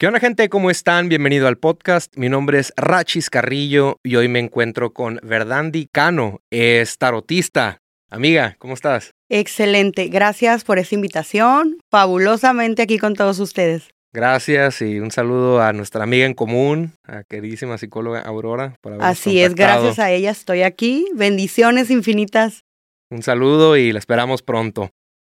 ¿Qué onda gente? ¿Cómo están? Bienvenido al podcast. Mi nombre es Rachis Carrillo y hoy me encuentro con Verdandi Cano, es tarotista. Amiga, ¿cómo estás? Excelente, gracias por esta invitación. Fabulosamente aquí con todos ustedes. Gracias y un saludo a nuestra amiga en común, a queridísima psicóloga Aurora. Por Así es, gracias a ella estoy aquí. Bendiciones infinitas. Un saludo y la esperamos pronto.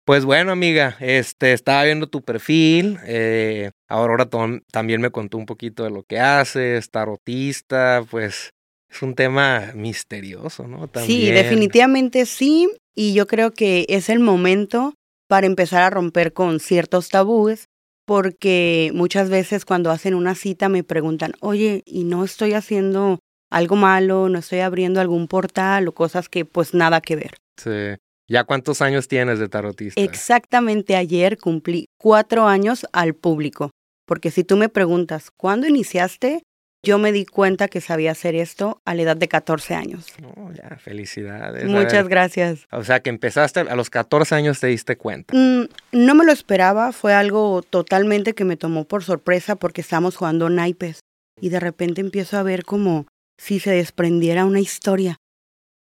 Pues bueno, amiga, este, estaba viendo tu perfil. Eh, Aurora también me contó un poquito de lo que haces, tarotista, pues es un tema misterioso, ¿no? Sí, definitivamente sí. Y yo creo que es el momento para empezar a romper con ciertos tabúes, porque muchas veces cuando hacen una cita me preguntan, oye, ¿y no estoy haciendo algo malo? ¿No estoy abriendo algún portal o cosas que pues nada que ver? Sí. ¿Ya cuántos años tienes de tarotista? Exactamente ayer cumplí cuatro años al público. Porque si tú me preguntas, ¿cuándo iniciaste? Yo me di cuenta que sabía hacer esto a la edad de 14 años. Oh, ya, felicidades. Muchas gracias. O sea, que empezaste a los 14 años te diste cuenta. Mm, no me lo esperaba, fue algo totalmente que me tomó por sorpresa porque estábamos jugando naipes y de repente empiezo a ver como si se desprendiera una historia.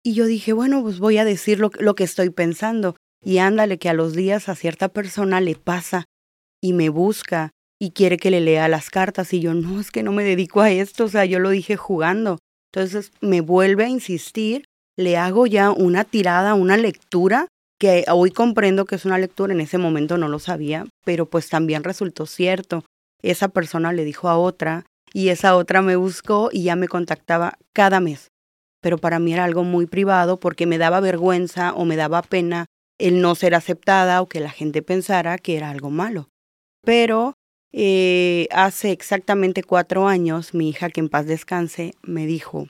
Y yo dije, bueno, pues voy a decir lo, que estoy pensando. Y ándale que a los días a cierta persona le pasa y me busca y quiere que le lea las cartas. Y yo, no, es que no me dedico a esto, o sea, yo lo dije jugando. Entonces me vuelve a insistir, le hago ya una tirada, una lectura, que hoy comprendo que es una lectura, en ese momento no lo sabía, pero pues también resultó cierto. Esa persona le dijo a otra y esa otra me buscó y ya me contactaba cada mes pero para mí era algo muy privado porque me daba vergüenza o me daba pena el no ser aceptada o que la gente pensara que era algo malo. Pero eh, hace exactamente cuatro años, mi hija, que en paz descanse, me dijo,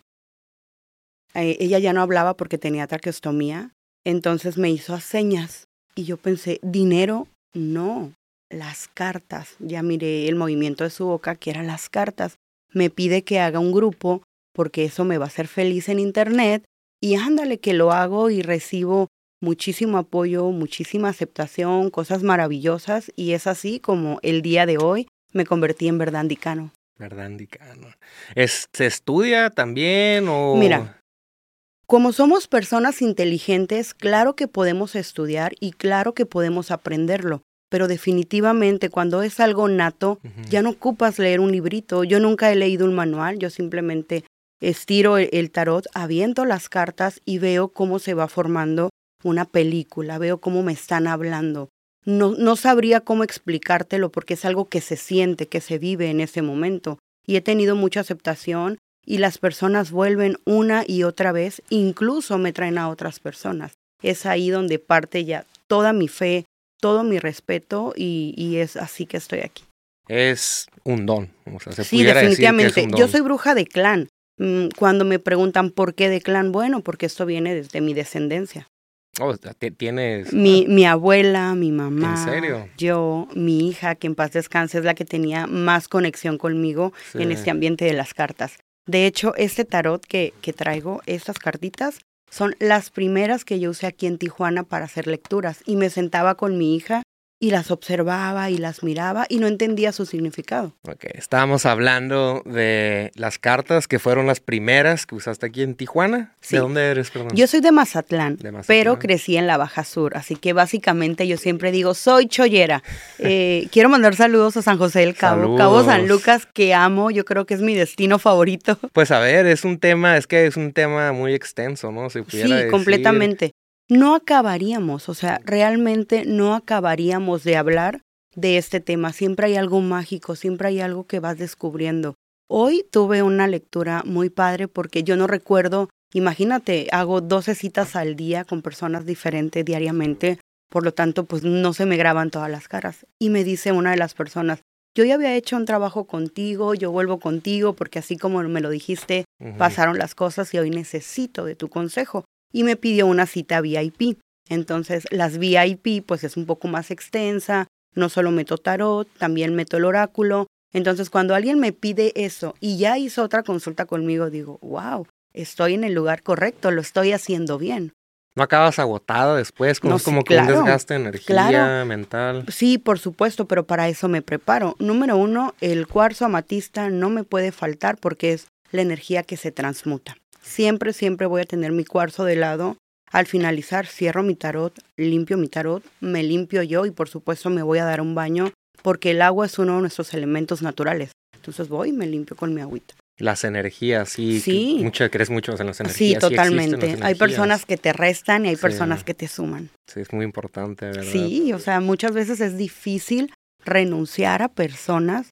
eh, ella ya no hablaba porque tenía traqueostomía, entonces me hizo señas y yo pensé, dinero, no, las cartas. Ya miré el movimiento de su boca, que eran las cartas. Me pide que haga un grupo porque eso me va a hacer feliz en Internet y ándale que lo hago y recibo muchísimo apoyo, muchísima aceptación, cosas maravillosas y es así como el día de hoy me convertí en verdandicano. Verdandicano. ¿Es, ¿Se estudia también o...? Mira, como somos personas inteligentes, claro que podemos estudiar y claro que podemos aprenderlo, pero definitivamente cuando es algo nato, ya no ocupas leer un librito. Yo nunca he leído un manual, yo simplemente estiro el tarot, aviento las cartas y veo cómo se va formando una película, veo cómo me están hablando. No, no sabría cómo explicártelo porque es algo que se siente, que se vive en ese momento. Y he tenido mucha aceptación y las personas vuelven una y otra vez, incluso me traen a otras personas. Es ahí donde parte ya toda mi fe, todo mi respeto y, y es así que estoy aquí. Es un don. sí, definitivamente. Yo soy bruja de clan. Mm, cuando me preguntan por qué de clan, bueno, porque esto viene desde mi descendencia. Oh, tienes. Mi, mi abuela, mi mamá. Yo, mi hija, que en paz descanse, es la que tenía más conexión conmigo en este ambiente de las cartas. De hecho, este tarot que, que traigo, estas cartitas, son las primeras que yo usé aquí en Tijuana para hacer lecturas. Y me sentaba con mi hija y las observaba y las miraba y no entendía su significado. Ok, estábamos hablando de las cartas que fueron las primeras que usaste aquí en Tijuana. ¿De dónde eres, perdón? Yo soy de Mazatlán, pero crecí en la Baja Sur, así que básicamente yo siempre digo, soy chollera. Eh, quiero mandar saludos a San José del Cabo, Cabo San Lucas, que amo, yo creo que es mi destino favorito. Pues a ver, es un tema, es que es un tema muy extenso, ¿no? sí, completamente no acabaríamos, o sea, realmente no acabaríamos de hablar de este tema. Siempre hay algo mágico, siempre hay algo que vas descubriendo. Hoy tuve una lectura muy padre porque yo no recuerdo, imagínate, hago 12 citas al día con personas diferentes diariamente, por lo tanto, pues no se me graban todas las caras. Y me dice una de las personas, yo ya había hecho un trabajo contigo, yo vuelvo contigo porque así como me lo dijiste, pasaron las cosas y hoy necesito de tu consejo y me pidió una cita VIP. Entonces, las VIP pues es un poco más extensa, no solo meto tarot, también meto el oráculo. Entonces, cuando alguien me pide eso y ya hizo otra consulta conmigo, digo, wow, estoy en el lugar correcto, lo estoy haciendo bien. no acabas agotada después, como, No, es sí, como que claro, un desgaste de energía claro. mental. Sí, por supuesto, pero para eso me preparo. Número uno, el cuarzo amatista no me puede faltar porque es la energía que se transmuta. Siempre, siempre voy a tener mi cuarzo de lado. Al finalizar, cierro mi tarot, limpio mi tarot, me limpio yo y por supuesto me voy a dar un baño porque el agua es uno de nuestros elementos naturales. Entonces voy y me limpio con mi agüita. Las energías, sí. Sí. Mucho, crees mucho en las energías. Sí, totalmente. hay personas que te restan y hay Sí. personas que te suman. Sí, es muy importante, ¿verdad? Sí, o sea, muchas veces es difícil renunciar a personas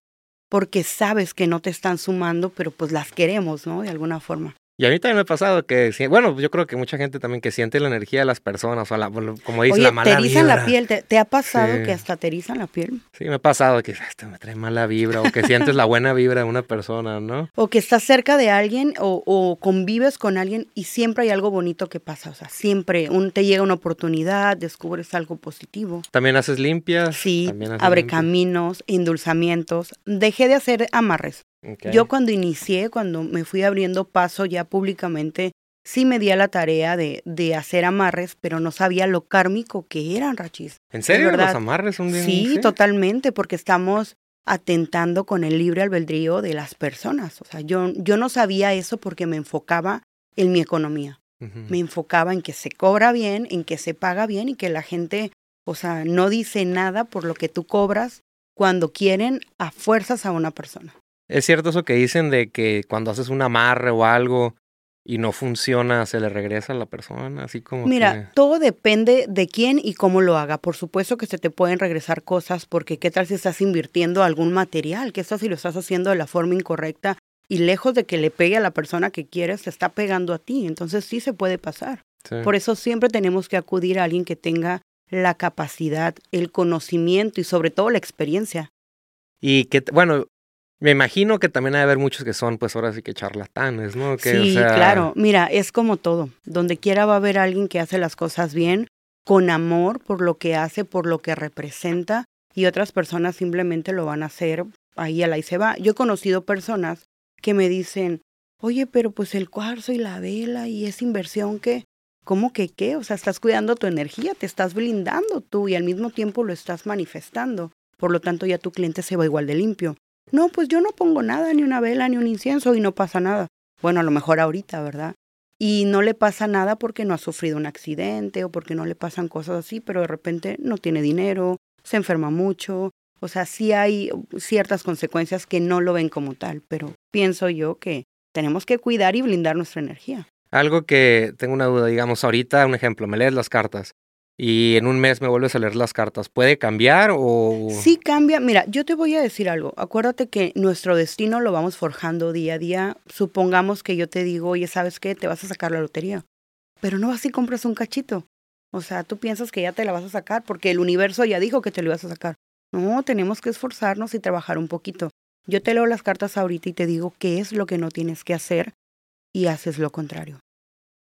porque sabes que no te están sumando, pero pues las queremos, ¿no? De alguna forma. Y a mí también me ha pasado que, bueno, yo creo que mucha gente también que siente la energía de las personas, o la, como dice, Oye, la te mala erizan la piel, ¿te, te ha pasado Sí. que hasta te erizan la piel? Sí, me ha pasado que este me trae mala vibra, o que sientes la buena vibra de una persona, ¿no? O que estás cerca de alguien o, o convives con alguien y siempre hay algo bonito que pasa, o sea, siempre un, te llega una oportunidad, descubres algo positivo. También haces limpias. Sí, también haces abre limpias. caminos, endulzamientos. Dejé de hacer amarres. Yo cuando inicié, cuando me fui abriendo paso ya públicamente, sí me di a la tarea de, de hacer amarres, pero no sabía lo kármico que eran, Rachis. ¿En serio? ¿Los amarres son bien? Sí, totalmente, porque estamos atentando con el libre albedrío de las personas. O sea, yo, yo no sabía eso porque me enfocaba en mi economía. Me enfocaba en que se cobra bien, en que se paga bien y que la gente, o sea, no dice nada por lo que tú cobras cuando quieren a fuerzas a una persona. ¿Es cierto eso que dicen de que cuando haces un amarre o algo y no funciona, se le regresa a la persona? Así como Mira, todo depende de quién y cómo lo haga. Por supuesto que se te pueden regresar cosas porque qué tal si estás invirtiendo algún material, qué tal si lo estás haciendo de la forma incorrecta y lejos de que le pegue a la persona que quieres, te está pegando a ti. Entonces sí se puede pasar. que... sí. Por eso siempre tenemos que acudir a alguien que tenga la capacidad, el conocimiento y sobre todo la experiencia. Y que, bueno, me imagino que también hay haber muchos que son, pues ahora sí que charlatanes, ¿no? Que, o sí, sea, claro. Mira, es como todo. Donde quiera va a haber alguien que hace las cosas bien, con amor por lo que hace, por lo que representa, y otras personas simplemente lo van a hacer ahí a la y se va. Yo he conocido personas que me dicen, oye, pero pues el cuarzo y la vela y esa inversión que, ¿cómo que qué? O sea, estás cuidando tu energía, te estás blindando tú y al mismo tiempo lo estás manifestando. Por lo tanto, ya tu cliente se va igual de limpio. No, pues yo no pongo nada, ni una vela, ni un incienso y no pasa nada. Bueno, a lo mejor ahorita, ¿verdad? Y no le pasa nada porque no ha sufrido un accidente o porque no le pasan cosas así, pero de repente no tiene dinero, se enferma mucho. O sea, sí hay ciertas consecuencias que no lo ven como tal, pero pienso yo que tenemos que cuidar y blindar nuestra energía. Algo que tengo una duda, digamos, ahorita, un ejemplo, me lees las cartas y en un mes me vuelves a leer las cartas. ¿Puede cambiar o...? Sí cambia. Mira, yo te voy a decir algo. Acuérdate que nuestro destino lo vamos forjando día a día. Supongamos que yo te digo, oye, ¿sabes qué? Te vas a sacar la lotería. Pero no vas y compras un cachito. O sea, tú piensas que ya te la vas a sacar porque el universo ya dijo que te lo ibas a sacar. No, tenemos que esforzarnos y trabajar un poquito. Yo te leo las cartas ahorita y te digo qué es lo que no tienes que hacer y haces lo contrario.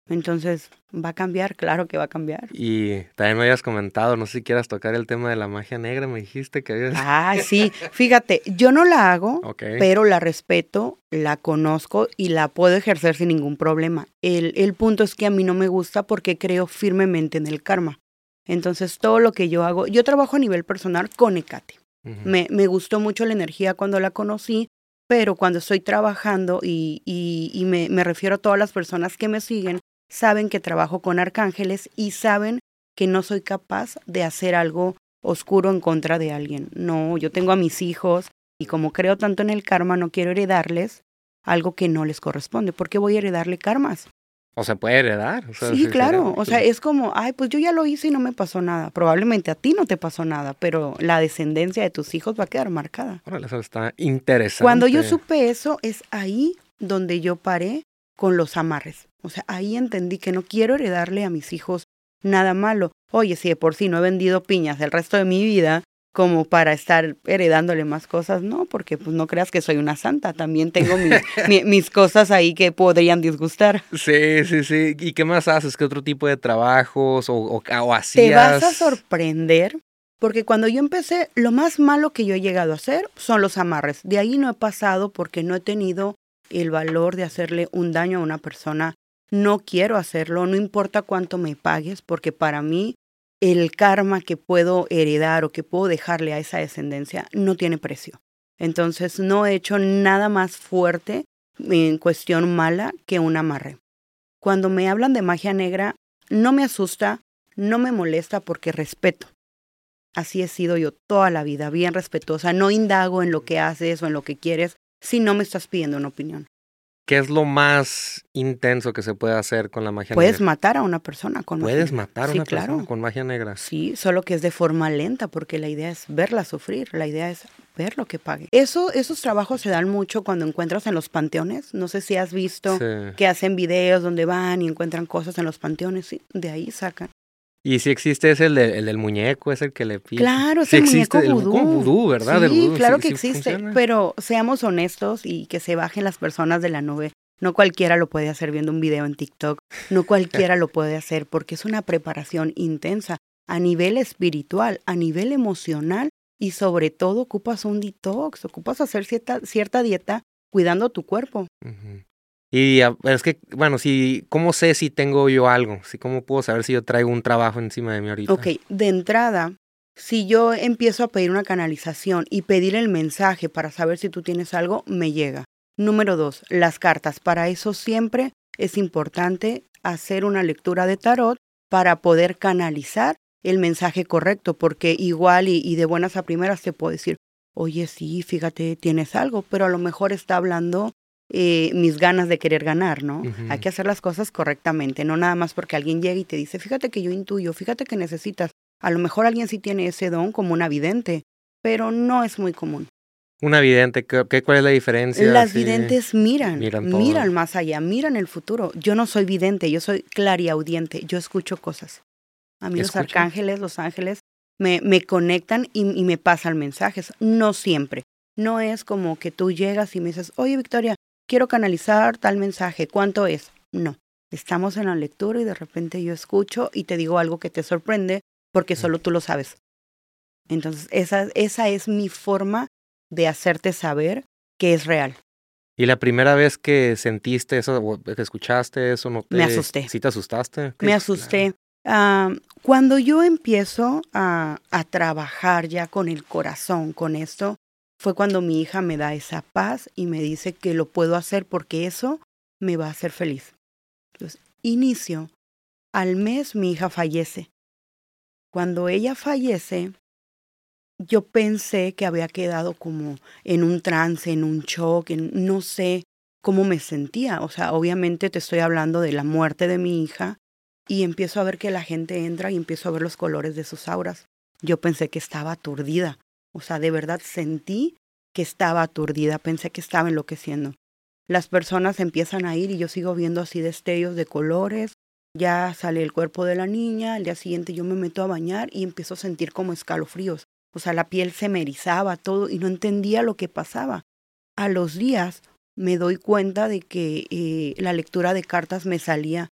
Entonces, ¿va a cambiar? Claro que va a cambiar. Y también me habías comentado, no sé si quieras tocar el tema de la magia negra, me dijiste que habías... Ah, sí. Fíjate, yo no la hago, pero la respeto, la conozco y la puedo ejercer sin ningún problema. El, el punto es que a mí no me gusta porque creo firmemente en el karma. Entonces, todo lo que yo hago, yo trabajo a nivel personal con Ecate. Me, me gustó mucho la energía cuando la conocí, pero cuando estoy trabajando y, y, y me, me refiero a todas las personas que me siguen, saben que trabajo con arcángeles y saben que no soy capaz de hacer algo oscuro en contra de alguien. No, yo tengo a mis hijos y como creo tanto en el karma, no quiero heredarles algo que no les corresponde. ¿Por qué voy a heredarle karmas? O se puede heredar. o sea, Sí, claro. O sea, es como, ay, pues yo ya lo hice y no me pasó nada. Probablemente a ti no te pasó nada, pero la descendencia de tus hijos va a quedar marcada. Órale, eso está interesante. Cuando yo supe eso, es ahí donde yo paré con los amarres. O sea, ahí entendí que no quiero heredarle a mis hijos nada malo. Oye, si de por sí no he vendido piñas el resto de mi vida, como para estar heredándole más cosas, no, porque pues no creas que soy una santa, también tengo mis, mi- mis cosas ahí que podrían disgustar. Sí, sí, sí. ¿Y qué más haces? ¿Qué otro tipo de trabajos o, o, o hacías? Te vas a sorprender, porque cuando yo empecé, lo más malo que yo he llegado a hacer son los amarres. De ahí no he pasado porque no he tenido el valor de hacerle un daño a una persona no quiero hacerlo, no importa cuánto me pagues, porque para mí el karma que puedo heredar o que puedo dejarle a esa descendencia no tiene precio. Entonces no he hecho nada más fuerte en cuestión mala que un amarre. Cuando me hablan de magia negra, no me asusta, no me molesta porque respeto. Así he sido yo toda la vida, bien respetuosa. No indago en lo que haces o en lo que quieres si no me estás pidiendo una opinión. ¿Qué es lo más intenso que se puede hacer con la magia Puedes negra? matar a una persona con magia Puedes negra. matar a Sí, una claro. persona con magia negra. Sí, solo que es de forma lenta, porque la idea es verla sufrir, la idea es ver lo que pague. Eso, esos trabajos se dan mucho cuando encuentras en los panteones. No sé si has visto Sí. que hacen videos donde van y encuentran cosas en los panteones, sí, de ahí sacan. Y si existe es el, de- el del muñeco, es el que le pide. Claro, es Sí el existe muñeco el vudú. como vudú, ¿verdad? El Sí, vudú, claro sí- que sí existe, funciona. pero seamos honestos y que se bajen las personas de la nube. No cualquiera lo puede hacer viendo un video en TikTok, no cualquiera lo puede hacer porque es una preparación intensa a nivel espiritual, a nivel emocional y sobre todo ocupas un detox, ocupas hacer cierta, cierta dieta cuidando tu cuerpo. Y es que, bueno, si, ¿cómo sé si tengo yo algo? Si, ¿Cómo puedo saber si yo traigo un trabajo encima de mí ahorita? Ok, de entrada, si yo empiezo a pedir una canalización y pedir el mensaje para saber si tú tienes algo, me llega. Número dos, las cartas. Para eso siempre es importante hacer una lectura de tarot para poder canalizar el mensaje correcto, porque igual y de buenas a primeras te puedo decir, oye, sí, fíjate, tienes algo, pero a lo mejor está hablando eh, mis ganas de querer ganar, ¿no? Hay que hacer las cosas correctamente, no nada más porque alguien llegue y te dice, fíjate que yo intuyo, fíjate que necesitas. A lo mejor alguien sí tiene ese don como una vidente, pero no es muy común. Una vidente, ¿qué, cuál es la diferencia? Las videntes miran, miran más allá, miran el futuro. Yo no soy vidente, yo soy clariaudiente, yo escucho cosas. A mí los arcángeles, los ángeles, me, me conectan y, y me pasan mensajes. No siempre. No es como que tú llegas y me dices, oye Victoria, quiero canalizar tal mensaje, ¿cuánto es? No. Estamos en la lectura y de repente yo escucho y te digo algo que te sorprende porque solo tú lo sabes. Entonces, esa, esa es mi forma de hacerte saber que es real. Y la primera vez que sentiste eso, o que escuchaste eso, no te... Me asusté. ¿Sí te asustaste? Me asusté. Ah, cuando yo empiezo a, a trabajar ya con el corazón, con esto, fue cuando mi hija me da esa paz y me dice que lo puedo hacer porque eso me va a hacer feliz. Entonces, inicio. Al mes mi hija fallece. Cuando ella fallece, yo pensé que había quedado como en un trance, en un shock, no sé cómo me sentía. O sea, obviamente te estoy hablando de la muerte de mi hija y empiezo a ver que la gente entra y empiezo a ver los colores de sus auras. Yo pensé que estaba aturdida. O sea, de verdad sentí que estaba aturdida, pensé que estaba enloqueciendo. Las personas empiezan a ir y yo sigo viendo así destellos de colores. Ya sale el cuerpo de la niña, al día siguiente yo me meto a bañar y empiezo a sentir como escalofríos. O sea, la piel se me erizaba todo y no entendía lo que pasaba. A los días me doy cuenta de que eh, la lectura de cartas me salía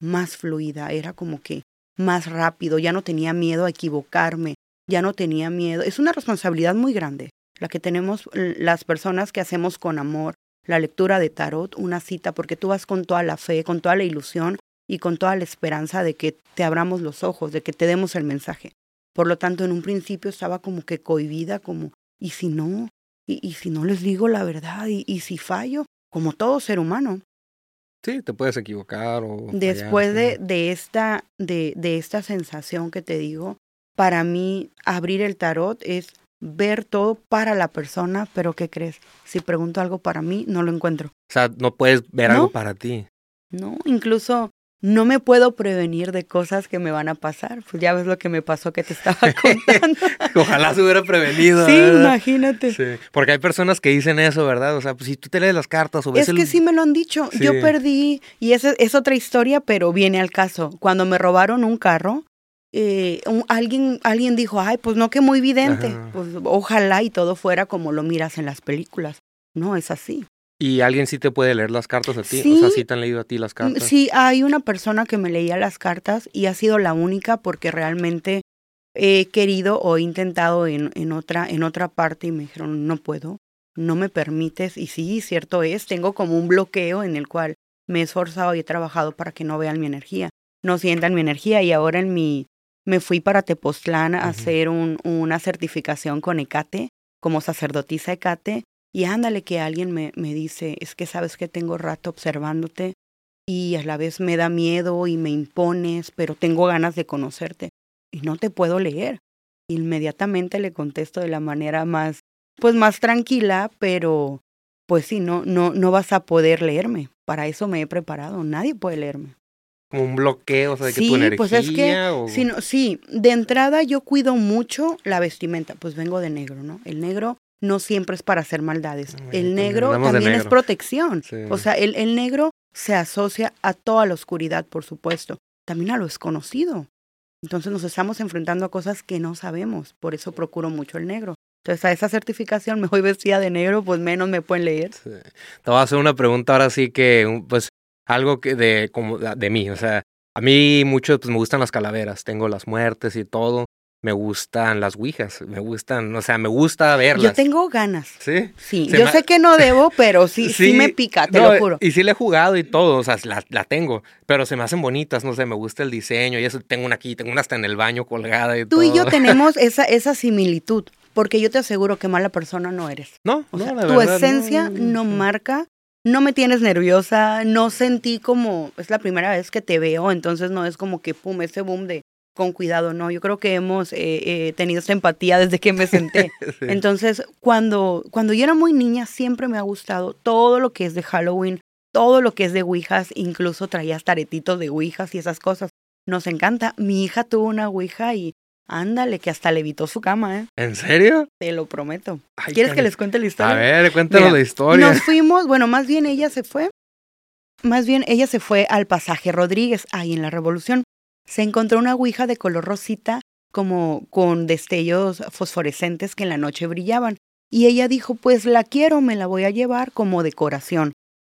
más fluida, era como que más rápido, ya no tenía miedo a equivocarme, ya no tenía miedo. Es una responsabilidad muy grande la que tenemos las personas que hacemos con amor, la lectura de tarot, una cita, porque tú vas con toda la fe, con toda la ilusión y con toda la esperanza de que te abramos los ojos, de que te demos el mensaje. Por lo tanto, en un principio estaba como que cohibida, como, ¿y si no? ¿Y, y si no les digo la verdad? ¿Y, y si fallo? Como todo ser humano. Sí, te puedes equivocar o... Después fallar, de, sí. de, esta, de, de esta sensación que te digo, para mí abrir el tarot es ver todo para la persona, pero ¿qué crees? Si pregunto algo para mí, no lo encuentro. O sea, no puedes ver ¿No? algo para ti. No, incluso no me puedo prevenir de cosas que me van a pasar. Pues ya ves lo que me pasó que te estaba contando. Ojalá se hubiera prevenido. sí, ¿verdad? imagínate. Sí, porque hay personas que dicen eso, ¿verdad? O sea, pues si tú te lees las cartas o ves Es el... que sí me lo han dicho. Yo perdí, y esa es otra historia, pero viene al caso. Cuando me robaron un carro, eh, un- alguien, alguien dijo, ay, pues no que muy vidente. Pues ojalá y todo fuera como lo miras en las películas. No, es así. Y alguien sí te puede leer las cartas a ti. O Sí. sea, sí te han leído a ti las Mm, cartas. Sí, hay una persona que me leía las cartas y ha sido la única porque realmente he querido o he intentado en, en, otra, en otra parte y me dijeron, no puedo, no me permites. Y sí, cierto es, tengo como un bloqueo en el cual me he esforzado y he trabajado para que no vean mi energía, no sientan mi energía y ahora en mi, me fui para Tepoztlán a hacer un, una certificación con Ecate, como sacerdotisa Ecate, y ándale que alguien me, me dice, es que sabes que tengo rato observándote y a la vez me da miedo y me impones, pero tengo ganas de conocerte y no te puedo leer. Inmediatamente le contesto de la manera más, pues más tranquila, pero pues sí, no, no, no vas a poder leerme. Para eso me he preparado. Nadie puede leerme. Como un bloqueo, o sea, de que tu energía. Pues es que, sí, sí, de entrada yo cuido mucho la vestimenta. Pues vengo de negro, ¿no? El negro no siempre es para hacer maldades. el negro también es protección. O sea, el, el negro se asocia a toda la oscuridad, por supuesto. También a lo desconocido. Entonces nos estamos enfrentando a cosas que no sabemos. Por eso procuro mucho el negro. Entonces, a esa certificación me voy vestida de negro, pues menos me pueden leer. Te voy a hacer una pregunta ahora sí que, pues, algo que de, como de mí. O sea, a mí mucho, pues, me gustan las calaveras. Tengo las muertes y todo. Me gustan las ouijas, me gustan, o sea, me gusta verlas. Yo tengo ganas. ¿Sí? Sí, yo sé que no debo, pero sí, sí, me pica, te lo juro. Y sí le he jugado y todo, o sea, la, la, tengo, pero se me hacen bonitas, no sé, me gusta el diseño y eso, tengo una aquí, tengo una hasta en el baño colgada y Tú todo. y yo tenemos esa, esa similitud. Porque yo te aseguro que mala persona no eres. No, o sea, tu esencia no, marca, no me tienes nerviosa, no sentí como, es la primera vez que te veo, entonces no es como que, pum, ese boom de con cuidado, no, yo creo que hemos eh, eh, tenido esa empatía desde que me senté. Entonces, cuando, cuando yo era muy niña, siempre me ha gustado todo lo que es de Halloween, todo lo que es de Ouijas, incluso traía taretitos de Ouijas y esas cosas. Nos encanta. Mi hija tuvo una Ouija y Ándale, que hasta levitó su cama, ¿eh? ¿En serio? Te lo prometo. ¿Quieres que les cuente la historia? A ver, cuéntame la historia. Nos fuimos, bueno, más bien ella se fue, más bien ella se fue al pasaje Rodríguez, ahí en la Revolución. Se encontró una ouija de color rosita, como con destellos fosforescentes que en la noche brillaban. Y ella dijo, pues la quiero, me la voy a llevar como decoración.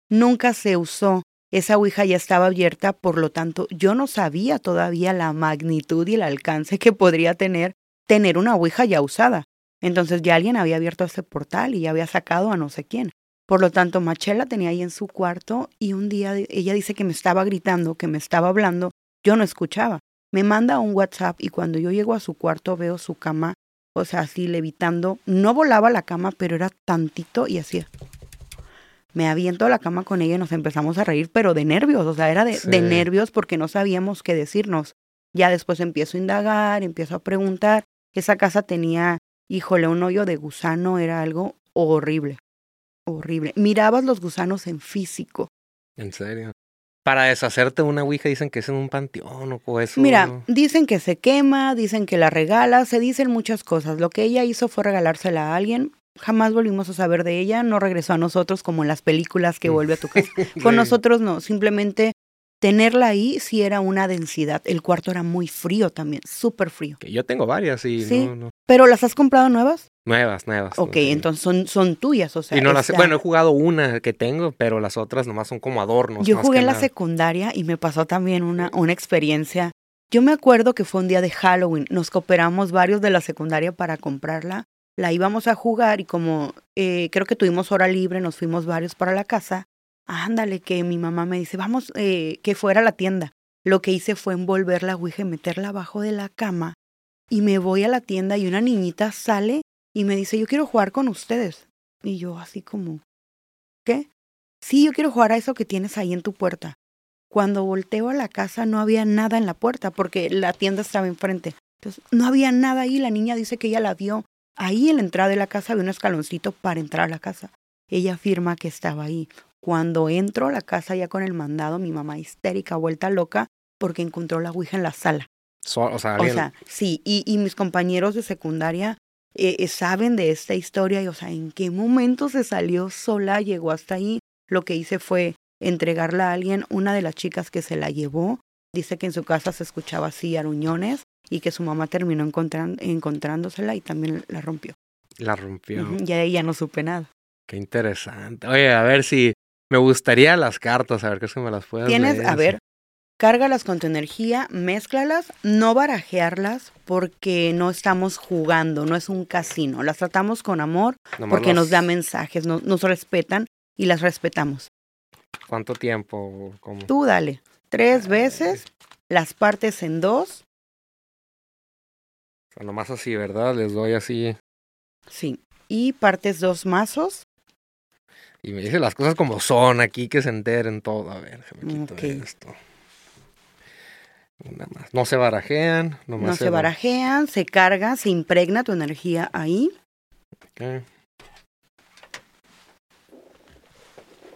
Nunca se usó, esa Ouija ya estaba abierta, por lo tanto yo no sabía todavía la magnitud y el alcance que podría tener tener una Ouija ya usada. Entonces ya alguien había abierto ese portal y ya había sacado a no sé quién. Por lo tanto, Machela tenía ahí en su cuarto y un día ella dice que me estaba gritando, que me estaba hablando, yo no escuchaba. Me manda un WhatsApp y cuando yo llego a su cuarto veo su cama, o sea, así levitando. No volaba la cama, pero era tantito y hacía me aviento a la cama con ella y nos empezamos a reír, pero de nervios, o sea, era de, nervios porque no sabíamos qué decirnos. Ya después empiezo a indagar, empiezo a preguntar. Esa casa tenía, híjole, un hoyo de gusano, era algo horrible, horrible. Mirabas los gusanos en físico. ¿En serio? Para deshacerte una ouija dicen que es en un panteón o eso. Mira, dicen que se quema, dicen que la regala, se dicen muchas cosas. Lo que ella hizo fue regalársela a alguien jamás volvimos a saber de ella, no regresó a nosotros como en las películas que vuelve a tu casa. Con nosotros no, simplemente tenerla ahí sí era una densidad. El cuarto era muy frío también, súper frío. yo tengo varias y ¿Sí? no, no. ¿Pero las has comprado nuevas? Nuevas, nuevas. Ok, entonces son, son tuyas, o sea. Y no las, bueno, he jugado una que tengo, pero las otras nomás son como adornos. Yo jugué en la secundaria y me pasó también una, una experiencia. Yo me acuerdo que fue un día de Halloween, nos cooperamos varios de la secundaria para comprarla la íbamos a jugar y como eh, creo que tuvimos hora libre, nos fuimos varios para la casa. Ándale, que mi mamá me dice, vamos, eh, que fuera a la tienda. Lo que hice fue envolver la ouija y meterla abajo de la cama. Y me voy a la tienda y una niñita sale y me dice, yo quiero jugar con ustedes. Y yo así como, ¿qué? Sí, yo quiero jugar a eso que tienes ahí en tu puerta. Cuando volteo a la casa no había nada en la puerta porque la tienda estaba enfrente. Entonces, no había nada ahí. La niña dice que ella la vio Ahí en la entrada de la casa había un escaloncito para entrar a la casa. Ella afirma que estaba ahí. Cuando entro a la casa ya con el mandado, mi mamá histérica, vuelta loca, porque encontró la Ouija en la sala. o, sea, sí, y, mis compañeros de secundaria eh, eh, saben de esta historia y, o sea, en qué momento se salió sola, llegó hasta ahí. Lo que hice fue entregarla a alguien, una de las chicas que se la llevó, dice que en su casa se escuchaba así aruñones y que su mamá terminó encontrándosela y también la rompió. La rompió. Y ahí ya no supe nada. Qué interesante. Oye, a ver si me gustaría las cartas, a ver qué es que me las puedes Tienes, a ver, cárgalas con tu energía, mézclalas, no barajearlas porque no estamos jugando, no es un casino. Las tratamos con amor porque nos da mensajes, nos respetan y las respetamos. ¿Cuánto tiempo? ¿Cómo? Tú dale. Tres veces, las partes en dos. Sea, nomás así, ¿verdad? Les doy así. Sí. Y partes dos mazos. Y me dice las cosas como son aquí, que se enteren todo. A ver, me quito Ok. esto. Una más. No se barajean. Nomás No se barajean, se carga, se impregna tu energía ahí. Ok.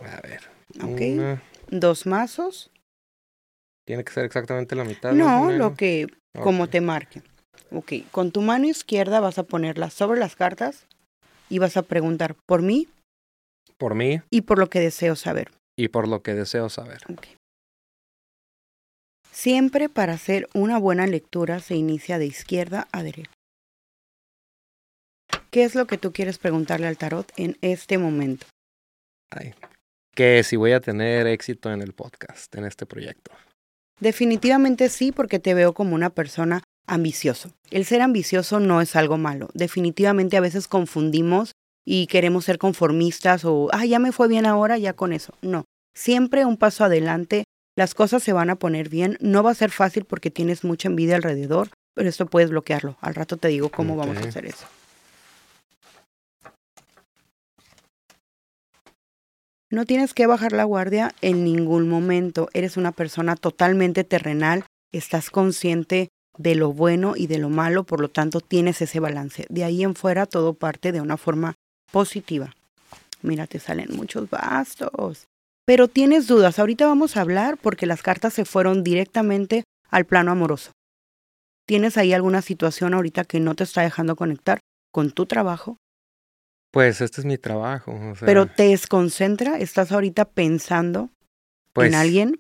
A ver. Ok. una. Dos mazos. Tiene que ser exactamente la mitad. No, lo que, como te marque. Ok, con tu mano izquierda vas a ponerla sobre las cartas y vas a preguntar por mí Por mí y por lo que deseo saber. y por lo que deseo saber. Ok. Siempre para hacer una buena lectura se inicia de izquierda a derecha. ¿Qué es lo que tú quieres preguntarle al tarot en este momento? Ay. Que si voy a tener éxito en el podcast, en este proyecto. Definitivamente sí, porque te veo como una persona ambicioso. El ser ambicioso no es algo malo. Definitivamente a veces confundimos y queremos ser conformistas o, ah, ya me fue bien ahora, ya con eso. No, siempre un paso adelante. Las cosas se van a poner bien. No va a ser fácil porque tienes mucha envidia alrededor, pero esto puedes bloquearlo. Al rato te digo cómo vamos a hacer eso. No tienes que bajar la guardia en ningún momento. Eres una persona totalmente terrenal. Estás consciente de lo bueno y de lo malo, por lo tanto tienes ese balance. De ahí en fuera todo parte de una forma positiva. Mira, te salen muchos bastos. Pero tienes dudas. Ahorita vamos a hablar porque las cartas se fueron directamente al plano amoroso. ¿Tienes ahí alguna situación ahorita que no te está dejando conectar con tu trabajo? Pues este es mi trabajo. o sea, pero te desconcentra, estás ahorita pensando pues, en alguien,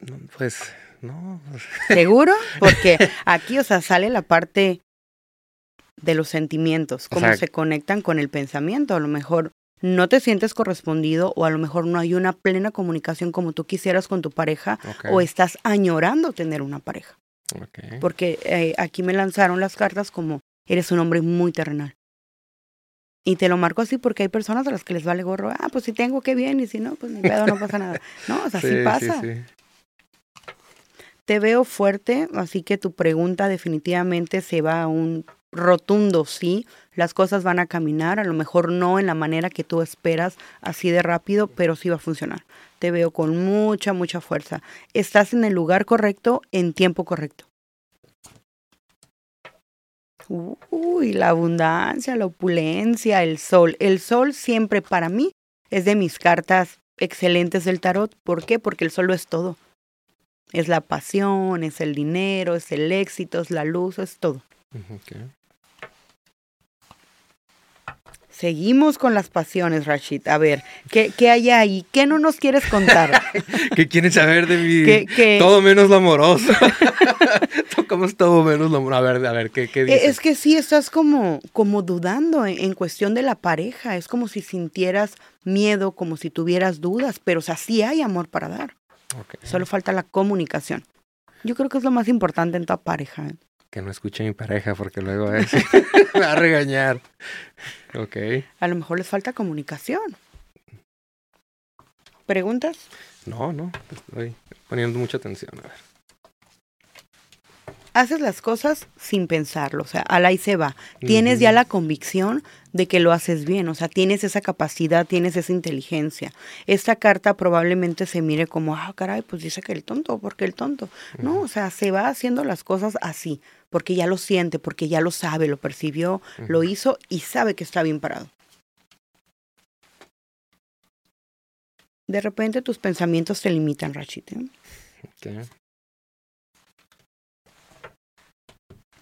no, Pues no. ¿seguro? Porque aquí, o sea, sale la parte de los sentimientos, O cómo sea- se conectan con el pensamiento. A lo mejor no te sientes correspondido o a lo mejor no hay una plena comunicación como tú quisieras con tu pareja o estás añorando tener una pareja. Porque eh, aquí me lanzaron las cartas como eres un hombre muy terrenal. Y te lo marco así porque hay personas a las que les vale gorro. Ah, pues si tengo, qué bien. Y si no, pues ni pedo, no pasa nada. No, o sea, sí, Sí, sí, pasa. sí. Te veo fuerte, así que tu pregunta definitivamente se va a un rotundo sí. Las cosas van a caminar, a lo mejor no en la manera que tú esperas, así de rápido, pero sí va a funcionar. Te veo con mucha, mucha fuerza. Estás en el lugar correcto, en tiempo correcto. Uy, la abundancia, la opulencia, el sol. El sol siempre para mí es de mis cartas excelentes del tarot. ¿Por qué? Porque el sol lo es todo. Es la pasión, es el dinero, es el éxito, es la luz, es todo. Seguimos con las pasiones, Rashid. A ver, ¿qué, qué hay ahí? ¿Qué no nos quieres contar? ¿Qué quieren saber de mí? ¿Qué, qué- Todo menos lo amoroso. Tocamos todo menos lo amoroso. A ver, a ver, ¿qué, qué Eh, dices? Es que sí, estás como, como dudando en, en cuestión de la pareja. Es como si sintieras miedo, como si tuvieras dudas, pero o sea, sí hay amor para dar. Solo falta la comunicación. Yo creo que es lo más importante en toda pareja. ¿eh? Que no escuche mi pareja porque luego a decir- me va a regañar. Ok. A lo mejor les falta comunicación. ¿Preguntas? No, no, te estoy poniendo mucha atención. A ver. Haces las cosas sin pensarlo, o sea, al ahí se va. Tienes ya la convicción de que lo haces bien, o sea, tienes esa capacidad, tienes esa inteligencia. Esta carta probablemente se mire como, ah, caray, pues dice que el tonto, ¿por qué el tonto? No, o sea, se va haciendo las cosas así, porque ya lo siente, porque ya lo sabe, lo percibió, lo hizo y sabe que está bien parado. De repente tus pensamientos te limitan, Rachid. ¿eh?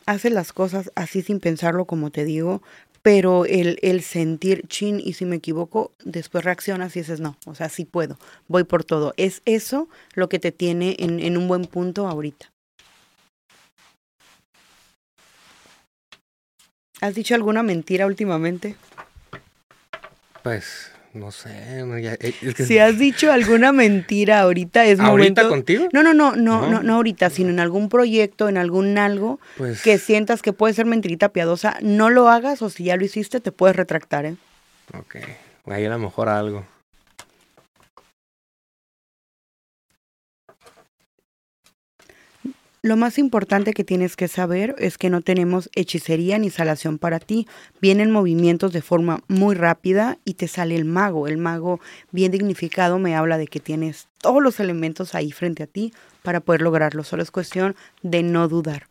Haces las cosas así sin pensarlo, como te digo, pero el, el sentir chin y si me equivoco, después reaccionas y dices, no, o sea, sí puedo, voy por todo. Es eso lo que te tiene en, en un buen punto ahorita. ¿Has dicho alguna mentira últimamente? Pues, no sé. no, ya- eh, es que- Si has dicho alguna mentira ahorita, es ¿Ahorita momento... contigo? No, no, no, no, No. no, no ahorita, sino en algún proyecto, en algún algo Pues, que sientas que puede ser mentirita piadosa, no lo hagas o si ya lo hiciste te puedes retractar, ¿eh? ok. Ahí a lo mejor algo. Lo más importante que tienes que saber es que no tenemos hechicería ni salación para ti. Vienen movimientos de forma muy rápida y te sale el mago. El mago bien dignificado me habla de que tienes todos los elementos ahí frente a ti para poder lograrlo. Solo es cuestión de no dudar.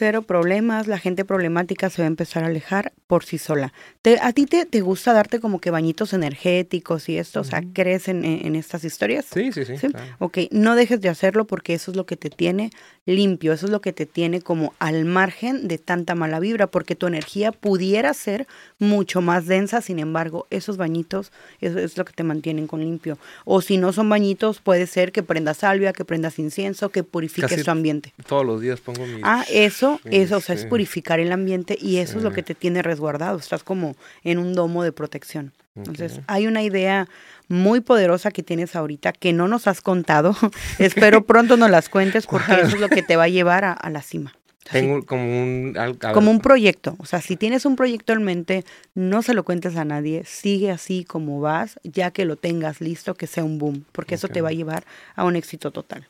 Cero problemas, la gente problemática se va a empezar a alejar por sí sola. ¿A ti te, te, gusta darte como que bañitos energéticos y esto? O sea, ¿crees en, en, estas historias? Sí, sí, sí. Ok, no dejes de hacerlo porque eso es lo que te tiene limpio, eso es lo que te tiene como al margen de tanta mala vibra, porque tu energía pudiera ser mucho más densa, sin embargo, esos bañitos eso es lo que te mantienen con limpio. O si no son bañitos, puede ser que prendas salvia, que prendas incienso, que purifiques tu ambiente. Todos los días pongo mi... Ah, eso eso, o sea, es purificar el ambiente y eso es lo que te tiene resguardado. Estás como en un domo de protección. Entonces, hay una idea muy poderosa que tienes ahorita que no nos has contado. Espero pronto nos las cuentes porque eso es lo que te va a llevar a, la cima. Tengo como un... Como un proyecto. O sea, si tienes un proyecto en mente, no se lo cuentes a nadie. Sigue así como vas, ya que lo tengas listo, que sea un boom, porque eso te va a llevar a un éxito total.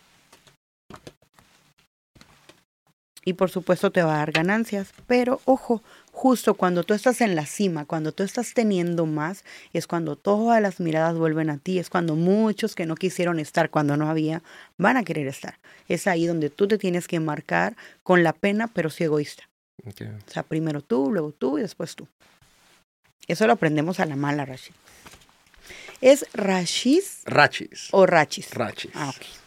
Y por supuesto te va a dar ganancias. Pero ojo, justo cuando tú estás en la cima, cuando tú estás teniendo más, es cuando todas las miradas vuelven a ti, es cuando muchos que no quisieron estar cuando no había, van a querer estar. Es ahí donde tú te tienes que marcar con la pena, pero sí egoísta. O sea, primero tú, luego tú y después tú. Eso lo aprendemos a la mala, Rachis. ¿Es Rachis? Rachis. ¿O Rachis? Rachis. Ah, ok.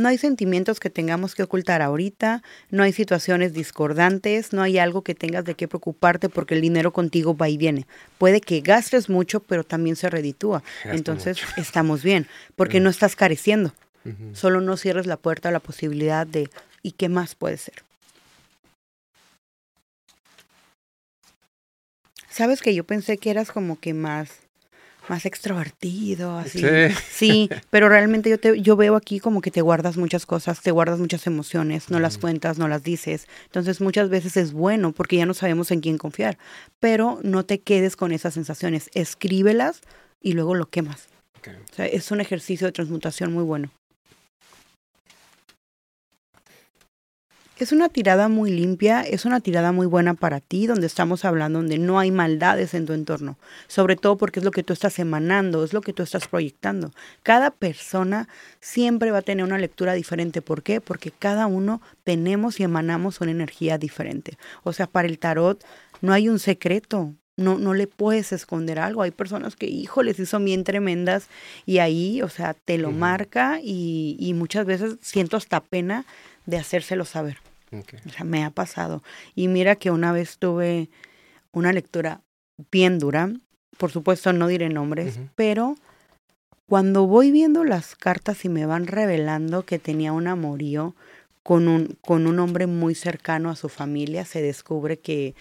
No hay sentimientos que tengamos que ocultar ahorita, no hay situaciones discordantes, no hay algo que tengas de qué preocuparte porque el dinero contigo va y viene. Puede que gastes mucho, pero también se reditúa. Entonces estamos bien, porque no estás careciendo. Solo no cierres la puerta a la posibilidad de ¿y qué más puede ser? Sabes que yo pensé que eras como que más más extrovertido, así. Sí. pero realmente yo te yo veo aquí como que te guardas muchas cosas, te guardas muchas emociones, no las cuentas, no las dices. Entonces, muchas veces es bueno porque ya no sabemos en quién confiar, pero no te quedes con esas sensaciones, escríbelas y luego lo quemas. O sea, es un ejercicio de transmutación muy bueno. Es una tirada muy limpia, es una tirada muy buena para ti, donde estamos hablando, donde no hay maldades en tu entorno, sobre todo porque es lo que tú estás emanando, es lo que tú estás proyectando. Cada persona siempre va a tener una lectura diferente. ¿Por qué? Porque cada uno tenemos y emanamos una energía diferente. O sea, para el tarot no hay un secreto, no, no le puedes esconder algo. Hay personas que, híjoles, sí son bien tremendas y ahí, o sea, te lo marca y, y, muchas veces siento hasta pena de hacérselo saber. O sea, me ha pasado. Y mira que una vez tuve una lectura bien dura. Por supuesto, no diré nombres, pero cuando voy viendo las cartas y me van revelando que tenía un amorío con un, con un hombre muy cercano a su familia, se descubre que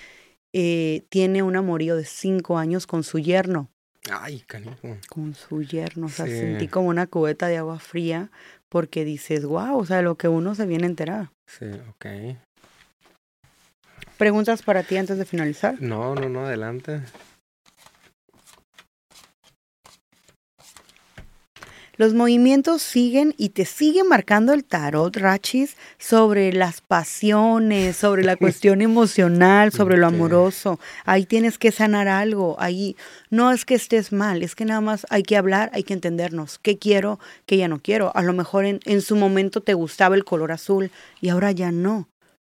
eh, tiene un amorío de cinco años con su yerno. Ay, canijo. Con su yerno. O sea, sentí como una cubeta de agua fría porque dices, wow, o sea, lo que uno se viene a enterar. Sí, ok. ¿Preguntas para ti antes de finalizar? No, no, no, adelante. Los movimientos siguen y te sigue marcando el tarot, Rachis, sobre las pasiones, sobre la cuestión emocional, sobre lo amoroso. Ahí tienes que sanar algo. Ahí no es que estés mal, es que nada más hay que hablar, hay que entendernos. ¿Qué quiero? ¿Qué ya no quiero? A lo mejor en, en su momento te gustaba el color azul y ahora ya no.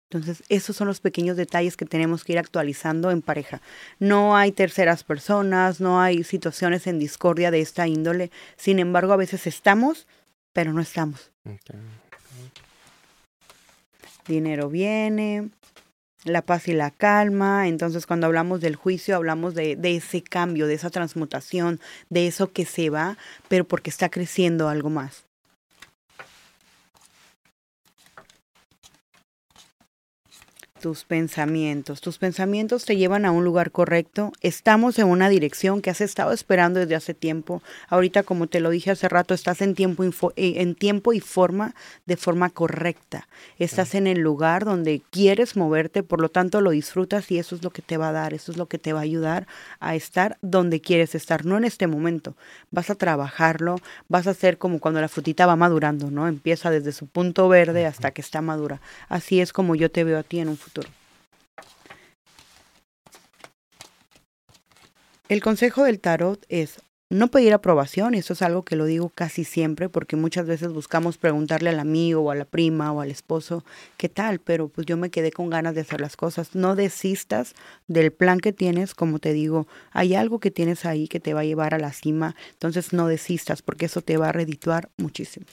Entonces, esos son los pequeños detalles que tenemos que ir actualizando en pareja. No hay terceras personas, no hay situaciones en discordia de esta índole. Sin embargo, a veces estamos, pero no estamos. Dinero viene, la paz y la calma. Entonces, cuando hablamos del juicio, hablamos de, de, ese cambio, de esa transmutación, de eso que se va, pero porque está creciendo algo más. Tus pensamientos. Tus pensamientos te llevan a un lugar correcto. Estamos en una dirección que has estado esperando desde hace tiempo. Ahorita, como te lo dije hace rato, estás en tiempo, eh, en tiempo y forma de forma correcta. Estás en el lugar donde quieres moverte, por lo tanto lo disfrutas y eso es lo que te va a dar, eso es lo que te va a ayudar a estar donde quieres estar, no en este momento. Vas a trabajarlo, vas a hacer como cuando la frutita va madurando, ¿no? Empieza desde su punto verde hasta que está madura. Así es como yo te veo a ti en un futuro. El consejo del tarot es no pedir aprobación, y eso es algo que lo digo casi siempre, porque muchas veces buscamos preguntarle al amigo o a la prima o al esposo qué tal, pero pues yo me quedé con ganas de hacer las cosas. No desistas del plan que tienes, como te digo, hay algo que tienes ahí que te va a llevar a la cima, entonces no desistas, porque eso te va a redituar muchísimo.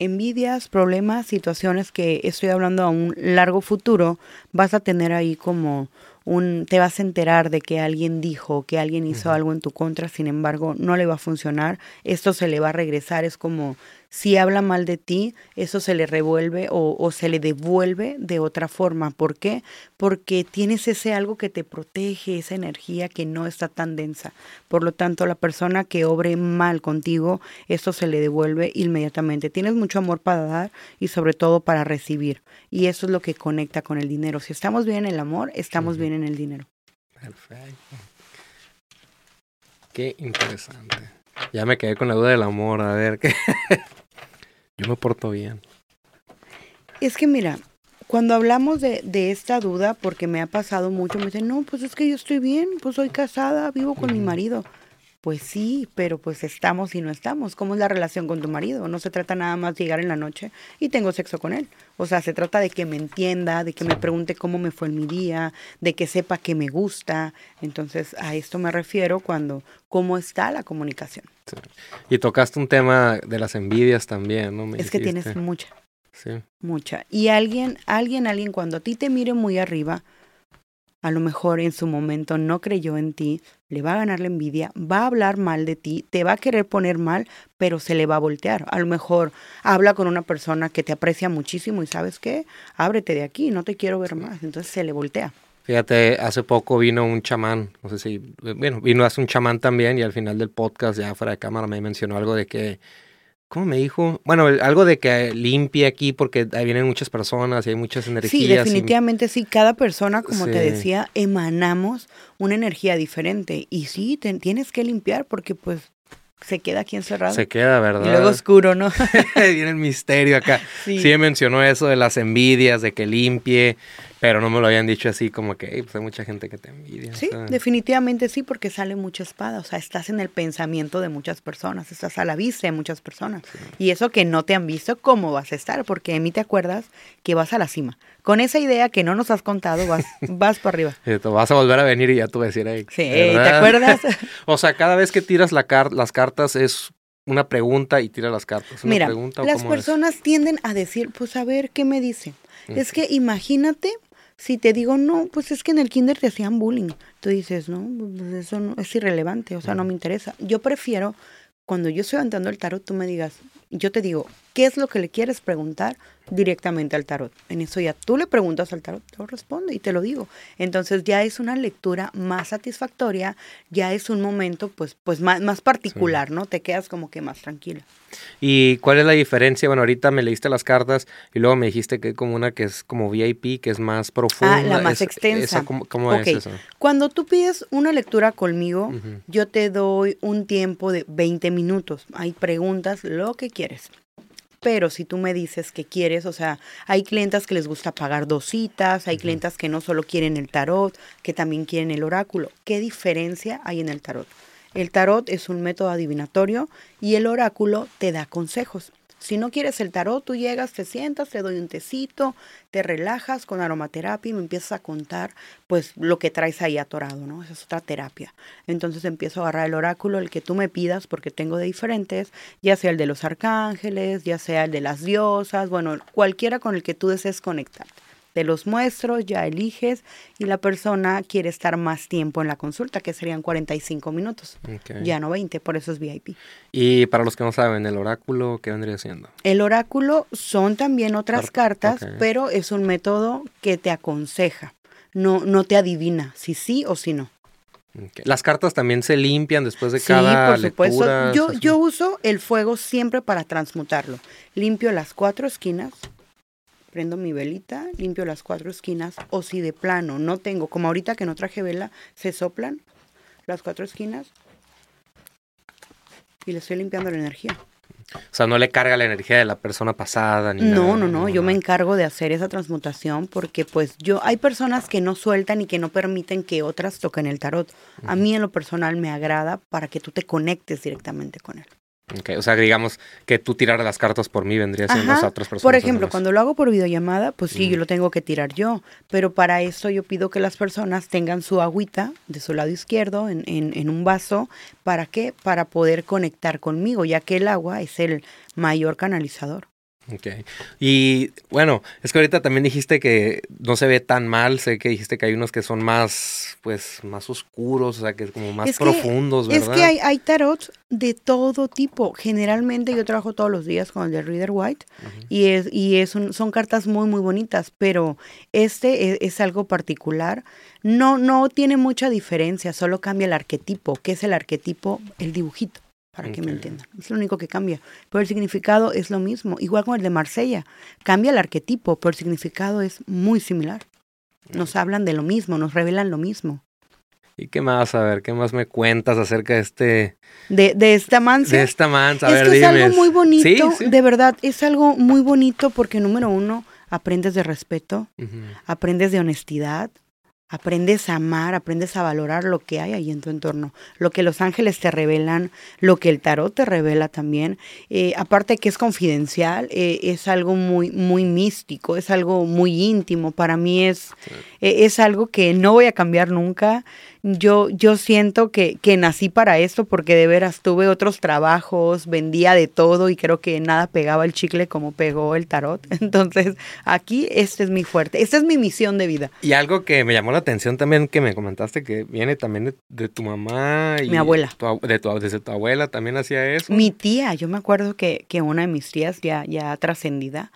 Envidias, problemas, situaciones que estoy hablando a un largo futuro, vas a tener ahí como un, te vas a enterar de que alguien dijo, que alguien hizo algo en tu contra, sin embargo, no le va a funcionar, esto se le va a regresar, es como si habla mal de ti, eso se le revuelve o, se le devuelve de otra forma. ¿Por qué? Porque tienes ese algo que te protege, esa energía que no está tan densa. Por lo tanto, la persona que obre mal contigo, eso se le devuelve inmediatamente. Tienes mucho amor para dar y sobre todo para recibir. Y eso es lo que conecta con el dinero. Si estamos bien en el amor, estamos bien en el dinero. Perfecto. Qué interesante. Ya me quedé con la duda del amor, a ver qué. Yo me porto bien. Es que mira, cuando hablamos de, de, esta duda, porque me ha pasado mucho, me dicen, no, pues es que yo estoy bien, pues soy casada, vivo con mi marido. Pues sí, pero pues estamos y no estamos. ¿Cómo es la relación con tu marido? No se trata nada más de llegar en la noche y tengo sexo con él. O sea, se trata de que me entienda, de que me pregunte cómo me fue en mi día, de que sepa que me gusta. Entonces, a esto me refiero cuando, ¿cómo está la comunicación? Y tocaste un tema de las envidias también, ¿no? es que tienes mucha. Sí. Mucha. Y alguien, alguien, alguien, cuando a ti te mire muy arriba, a lo mejor en su momento no creyó en ti, le va a ganar la envidia, va a hablar mal de ti, te va a querer poner mal, pero se le va a voltear. A lo mejor habla con una persona que te aprecia muchísimo y sabes qué, ábrete de aquí, no te quiero ver más. Entonces se le voltea. Fíjate, hace poco vino un chamán, no sé si, bueno, vino hace un chamán también y al final del podcast, ya fuera de cámara, me mencionó algo de que ¿Cómo me dijo? Bueno, algo de que limpie aquí porque ahí vienen muchas personas y hay muchas energías. Sí, definitivamente sí. Cada persona, como te decía, emanamos una energía diferente. Y sí, tienes que limpiar porque pues se queda aquí encerrado. Se queda, ¿verdad? Y luego oscuro, ¿no? Viene el misterio acá. Sí. sí mencionó eso de las envidias, de que limpie. Pero no me lo habían dicho así como que, pues hay mucha gente que te envidia. Sí, definitivamente sí, porque sale mucha espada. O sea, estás en el pensamiento de muchas personas, estás a la vista de muchas personas. Y eso que no te han visto, ¿cómo vas a estar? Porque a mí te acuerdas que vas a la cima. Con esa idea que no nos has contado, vas, vas para arriba. vas a volver a venir y ya tú vas a decir, sí, ¿te acuerdas? o sea, cada vez que tiras la las cartas es una pregunta y tiras las cartas. Mira, las personas tienden a decir, pues a ver, ¿qué me dice? Es que imagínate si te digo, no, pues es que en el kinder te hacían bullying, tú dices, no, pues eso no, es irrelevante, o sea, no me interesa. Yo prefiero, cuando yo estoy levantando el tarot, tú me digas, yo te digo, ¿qué es lo que le quieres preguntar? directamente al tarot. En eso ya tú le preguntas al tarot, te responde y te lo digo. Entonces ya es una lectura más satisfactoria, ya es un momento pues, pues más, más particular, ¿no? Te quedas como que más tranquila. ¿Y cuál es la diferencia? Bueno, ahorita me leíste las cartas y luego me dijiste que hay como una que es como VIP, que es más profunda. Ah, la más extensa. ¿Cómo, es eso? Cuando tú pides una lectura conmigo, yo te doy un tiempo de 20 minutos. Hay preguntas, lo que quieres. Pero si tú me dices que quieres, o sea, hay clientas que les gusta pagar dos citas, hay clientas que no solo quieren el tarot, que también quieren el oráculo. ¿Qué diferencia hay en el tarot? El tarot es un método adivinatorio y el oráculo te da consejos. Si no quieres el tarot, tú llegas, te sientas, te doy un tecito, te relajas con aromaterapia y me empiezas a contar pues lo que traes ahí atorado, ¿no? Esa es otra terapia. Entonces empiezo a agarrar el oráculo, el que tú me pidas, porque tengo de diferentes, ya sea el de los arcángeles, ya sea el de las diosas, bueno, cualquiera con el que tú desees conectarte. Te los muestro, ya eliges y la persona quiere estar más tiempo en la consulta, que serían 45 minutos, Ok. ya no 20, por eso es VIP. Y para los que no saben, el oráculo, ¿qué vendría siendo? El oráculo son también otras Car- cartas, pero es un método que te aconseja, no, no te adivina si sí o si no. Las cartas también se limpian después de Sí, cada por supuesto. lectura. Yo, yo uso el fuego siempre para transmutarlo. Limpio las cuatro esquinas, prendo mi velita, limpio las cuatro esquinas, o si de plano no tengo, como ahorita que no traje vela, se soplan las cuatro esquinas y le estoy limpiando la energía. O sea, no le carga la energía de la persona pasada ni No, nada, no, no, yo me encargo de hacer esa transmutación porque pues yo, hay personas que no sueltan y que no permiten que otras toquen el tarot. A mí en lo personal me agrada para que tú te conectes directamente con él. O sea, digamos que tú tirar las cartas por mí vendría siendo Ajá. las otras personas. Por ejemplo, cuando lo hago por videollamada, pues sí, yo lo tengo que tirar yo. Pero para eso yo pido que las personas tengan su agüita de su lado izquierdo en, en- en un vaso. ¿Para qué? Para poder conectar conmigo, ya que el agua es el mayor canalizador. Ok. Y bueno, es que ahorita también dijiste que no se ve tan mal, sé que dijiste que hay unos que son más, pues, más oscuros, o sea, que es como más Es que- profundos, ¿verdad? Es que hay, hay tarots de todo tipo. Generalmente yo trabajo todos los días con el de Reader White y, es, y es un- son cartas muy, muy bonitas, pero este es, es algo particular. No, no tiene mucha diferencia, solo cambia el arquetipo. ¿Qué es el arquetipo? El dibujito, para que me entiendan. Es lo único que cambia. Pero el significado es lo mismo. Igual con el de Marsella. Cambia el arquetipo, pero el significado es muy similar. Nos hablan de lo mismo, nos revelan lo mismo. ¿Y qué más? A ver, ¿qué más me cuentas acerca de este, De, de esta mansa. de esta mansa? A es ver, que es dime. algo muy bonito, Sí, sí. de verdad, es algo muy bonito porque número uno, aprendes de respeto, aprendes de honestidad, aprendes a amar, aprendes a valorar lo que hay ahí en tu entorno, lo que los ángeles te revelan, lo que el tarot te revela también. Eh, aparte que es confidencial, eh, es algo muy, muy místico, es algo muy íntimo. Para mí es, eh, es algo que no voy a cambiar nunca. Yo, yo siento que, que nací para esto porque de veras tuve otros trabajos, vendía de todo y creo que nada pegaba el chicle como pegó el tarot. Entonces, aquí este es mi fuerte, esta es mi misión de vida. Y algo que me llamó la atención también que me comentaste que viene también de, de tu mamá y Mi abuela. tu de tu, desde tu abuela también hacía eso. Mi tía, yo me acuerdo que, que una de mis tías ya, ya trascendida,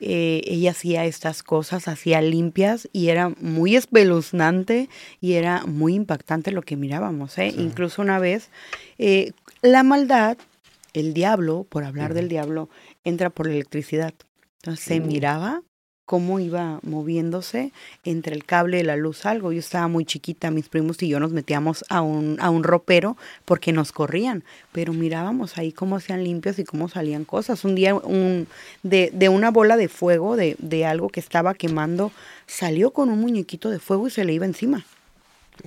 eh, ella hacía estas cosas, hacía limpias y era muy espeluznante y era muy impactante lo que mirábamos. ¿eh? Sí. Incluso una vez, eh, la maldad, el diablo, por hablar del diablo, entra por la electricidad. Entonces se miraba cómo iba moviéndose entre el cable y la luz algo. Yo estaba muy chiquita, mis primos y yo nos metíamos a un, a un ropero porque nos corrían, pero mirábamos ahí cómo hacían limpias y cómo salían cosas. Un día un, de, de una bola de fuego, de, de algo que estaba quemando, salió con un muñequito de fuego y se le iba encima.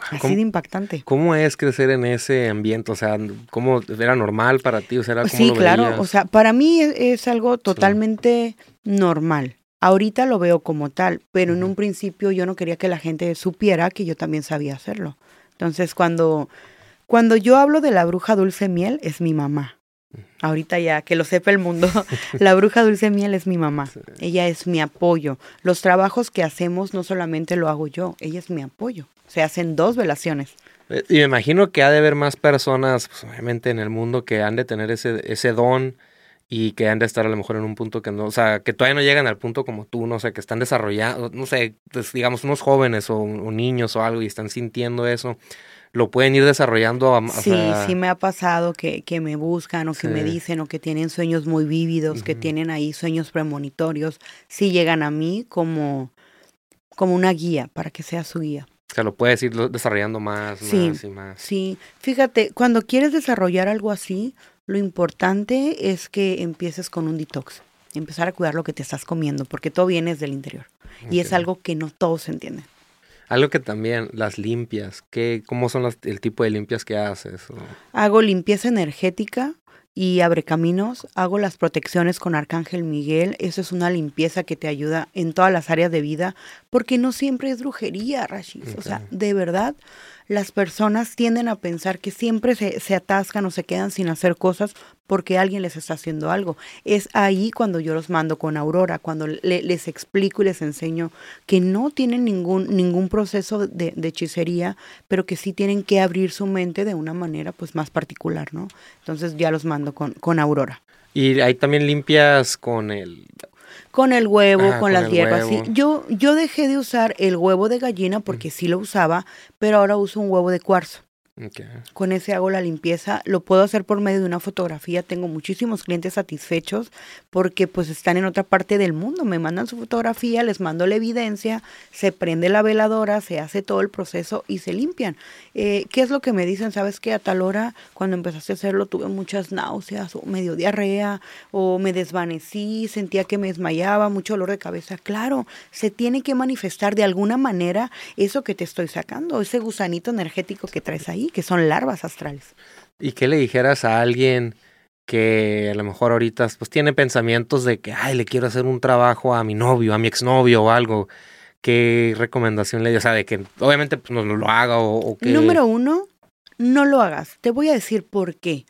Así ¿Cómo, de impactante. cómo es crecer en ese ambiente? O sea, ¿cómo era normal para ti? O sea, cómo Sí, lo claro. veías? O sea, para mí es, es algo totalmente normal. Ahorita lo veo como tal, pero en un principio yo no quería que la gente supiera que yo también sabía hacerlo. Entonces, cuando, cuando yo hablo de la bruja dulce miel, es mi mamá. Ahorita ya, que lo sepa el mundo, la bruja dulce miel es mi mamá. Ella es mi apoyo. Los trabajos que hacemos no solamente lo hago yo, ella es mi apoyo. Se hacen dos velaciones. Eh, Y me imagino que ha de haber más personas, pues, obviamente, en el mundo que han de tener ese, ese don y que han de estar a lo mejor en un punto que no, o sea, que todavía no llegan al punto como tú, no sé, que están desarrollando, no sé, pues, digamos, unos jóvenes o, o niños o algo y están sintiendo eso, lo pueden ir desarrollando. a- Sí, sea, sí me ha pasado que, que me buscan o que me dicen o que tienen sueños muy vívidos, que tienen ahí sueños premonitorios. Sí llegan a mí como, como una guía, para que sea su guía. Sea, lo puedes ir desarrollando más, Sí. más y más. Sí, fíjate, cuando quieres desarrollar algo así, lo importante es que empieces con un detox. Empezar a cuidar lo que te estás comiendo, porque todo viene desde el interior. Y es algo que no todos entienden. Algo que también, las limpias, ¿qué, ¿cómo son las- el tipo de limpias que haces? O- Hago limpieza energética y abre caminos. Hago las protecciones con Arcángel Miguel. Eso es una limpieza que te ayuda en todas las áreas de vida, porque no siempre es brujería, Rashis. O sea, de verdad, las personas tienden a pensar que siempre se, se, atascan o se quedan sin hacer cosas porque alguien les está haciendo algo. Es ahí cuando yo los mando con Aurora, cuando les explico y les enseño que no tienen ningún, ningún proceso de, de, hechicería, pero que sí tienen que abrir su mente de una manera pues más particular, ¿no? Entonces ya los mando con, con Aurora. Y ahí también limpias con el con el huevo, con, las hierbas. Sí. Yo, yo dejé de usar el huevo de gallina porque sí lo usaba, pero ahora uso un huevo de cuarzo. Con ese hago la limpieza. Lo puedo hacer por medio de una fotografía. Tengo muchísimos clientes satisfechos porque pues están en otra parte del mundo. Me mandan su fotografía, les mando la evidencia, se prende la veladora, se hace todo el proceso y se limpian. Eh, ¿Qué es lo que me dicen? ¿Sabes que a tal hora cuando empezaste a hacerlo tuve muchas náuseas o medio diarrea o me desvanecí, sentía que me desmayaba, mucho dolor de cabeza? Claro, se tiene que manifestar de alguna manera eso que te estoy sacando, ese gusanito energético que traes ahí que son larvas astrales. ¿Y qué le dijeras a alguien que a lo mejor ahorita pues tiene pensamientos de que, ay, le quiero hacer un trabajo a mi novio, a mi exnovio o algo? ¿Qué recomendación le dio? O sea, de que obviamente pues, no, lo haga o, que... Número uno, no lo hagas. Te voy a decir por qué.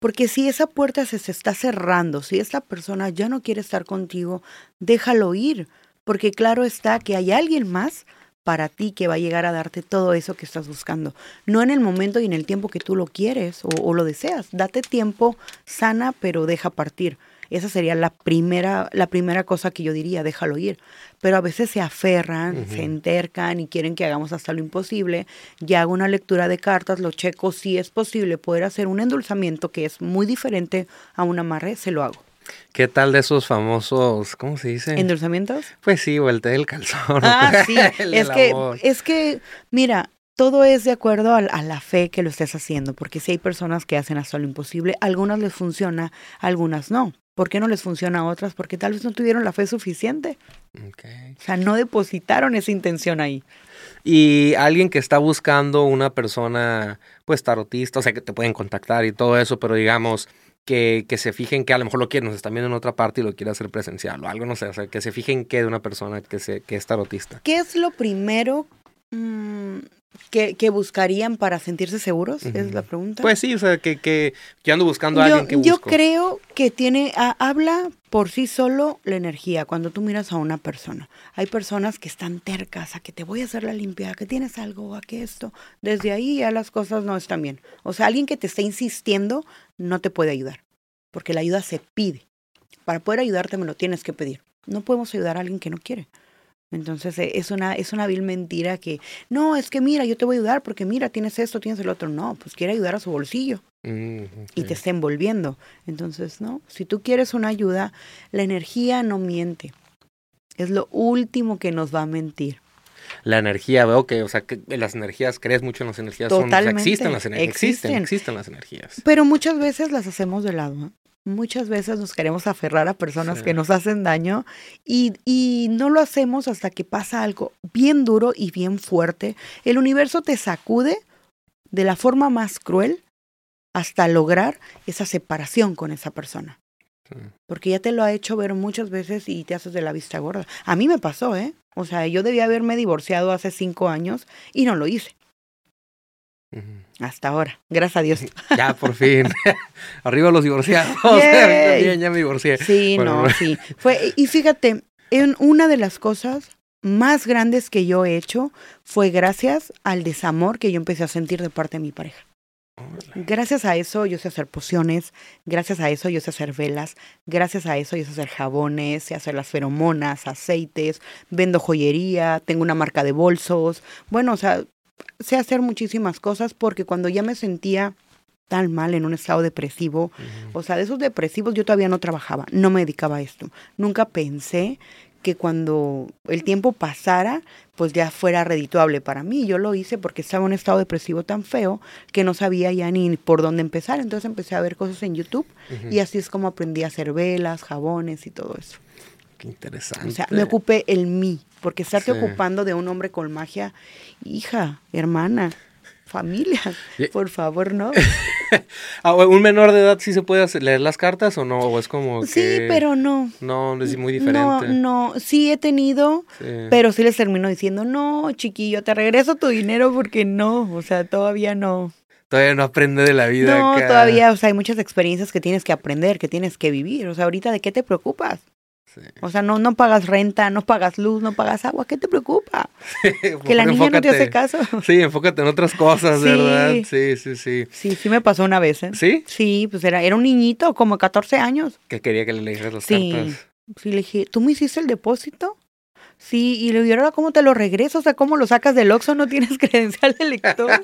Porque si esa puerta se, se está cerrando, si esta persona ya no quiere estar contigo, déjalo ir. Porque claro está que hay alguien más para ti que va a llegar a darte todo eso que estás buscando. No en el momento y en el tiempo que tú lo quieres o, lo deseas. Date tiempo, sana, pero deja partir. Esa sería la primera, la primera cosa que yo diría, déjalo ir. Pero a veces se aferran, se entercan y quieren que hagamos hasta lo imposible. Ya hago una lectura de cartas, lo checo, si es posible poder hacer un endulzamiento que es muy diferente a un amarre, se lo hago. ¿Qué tal de esos famosos, cómo se dice? ¿Endulzamientos? Pues sí, o el té del calzón. Ah, sí, es que, es que, mira, todo es de acuerdo a, la fe que lo estés haciendo, porque si hay personas que hacen hasta lo imposible, algunas les funciona, algunas no. ¿Por qué no les funciona a otras? Porque tal vez no tuvieron la fe suficiente. O sea, no depositaron esa intención ahí. Y alguien que está buscando una persona, pues tarotista, o sea, que te pueden contactar y todo eso, pero digamos, que, que, se fijen que a lo mejor lo quieren, nos están viendo en otra parte y lo quiere hacer presencial o algo, no sé, o sea, que se fijen que de una persona que, se, que es tarotista. ¿Qué es lo primero mmm, que, que, buscarían para sentirse seguros? Es la pregunta. Pues sí, o sea, que, que yo ando buscando a alguien que busco. Yo creo que tiene, habla por sí solo la energía cuando tú miras a una persona. Hay personas que están tercas a que te voy a hacer la limpieza, que tienes algo, a que esto. Desde ahí ya las cosas no están bien. O sea, alguien que te esté insistiendo no te puede ayudar, porque la ayuda se pide. Para poder ayudarte me lo tienes que pedir. No podemos ayudar a alguien que no quiere. Entonces eh, es una, es una vil mentira que, no, es que mira, yo te voy a ayudar porque mira, tienes esto, tienes el otro. No, pues quiere ayudar a su bolsillo mm, y te está envolviendo. Entonces, no, si tú quieres una ayuda, la energía no miente. Es lo último que nos va a mentir la energía, veo que, o sea, que las energías, crees mucho en las energías, Totalmente. existen las energías, existen. existen, las energías. Pero muchas veces las hacemos de lado. ¿eh? Muchas veces nos queremos aferrar a personas que nos hacen daño y, y no lo hacemos hasta que pasa algo bien duro y bien fuerte. El universo te sacude de la forma más cruel hasta lograr esa separación con esa persona. Porque ya te lo ha hecho ver muchas veces y te haces de la vista gorda. A mí me pasó, ¿eh? O sea, yo debía haberme divorciado hace cinco años y no lo hice. Hasta ahora, gracias a Dios. Ya, por fin. Arriba los divorciados. Bien, ya me divorcié. Sí, no, sí. Fue, y fíjate, en una de las cosas más grandes que yo he hecho fue gracias al desamor que yo empecé a sentir de parte de mi pareja. Gracias a eso yo sé hacer pociones, gracias a eso yo sé hacer velas, gracias a eso yo sé hacer jabones, sé hacer las feromonas, aceites, vendo joyería, tengo una marca de bolsos. Bueno, o sea, sé hacer muchísimas cosas porque cuando ya me sentía tan mal en un estado depresivo, o sea, de esos depresivos yo todavía no trabajaba, no me dedicaba a esto. Nunca pensé que cuando el tiempo pasara, pues ya fuera redituable para mí. Yo lo hice porque estaba en un estado depresivo tan feo que no sabía ya ni por dónde empezar. Entonces empecé a ver cosas en YouTube y así es como aprendí a hacer velas, jabones y todo eso. Qué interesante. O sea, me ocupé el mí, porque estarte ocupando de un hombre con magia, hija, hermana, familia. Por favor, no. Ah, ¿Un menor de edad sí se puede leer las cartas o no? ¿O es como Sí, pero no. No, es muy diferente. No, no, sí he tenido, pero sí les termino diciendo, no, chiquillo, te regreso tu dinero porque no, o sea, todavía no. Todavía no aprende de la vida. No, todavía, o sea, hay muchas experiencias que tienes que aprender, que tienes que vivir. O sea, ahorita, ¿de qué te preocupas? O sea, no, no pagas renta, no pagas luz, no pagas agua, ¿qué te preocupa? que la niña no te hace caso. Sí, enfócate en otras cosas, ¿verdad? Sí, sí, sí. Sí, sí me pasó una vez, ¿eh? ¿Sí? Sí, pues era, era un niñito, como 14 años. Que quería que le leyeras las sí. cartas. Sí, le dije, ¿tú me hiciste el depósito? Sí, y le dije, ahora cómo te lo regreso, o sea, cómo lo sacas del Oxxo, no tienes credencial de lector.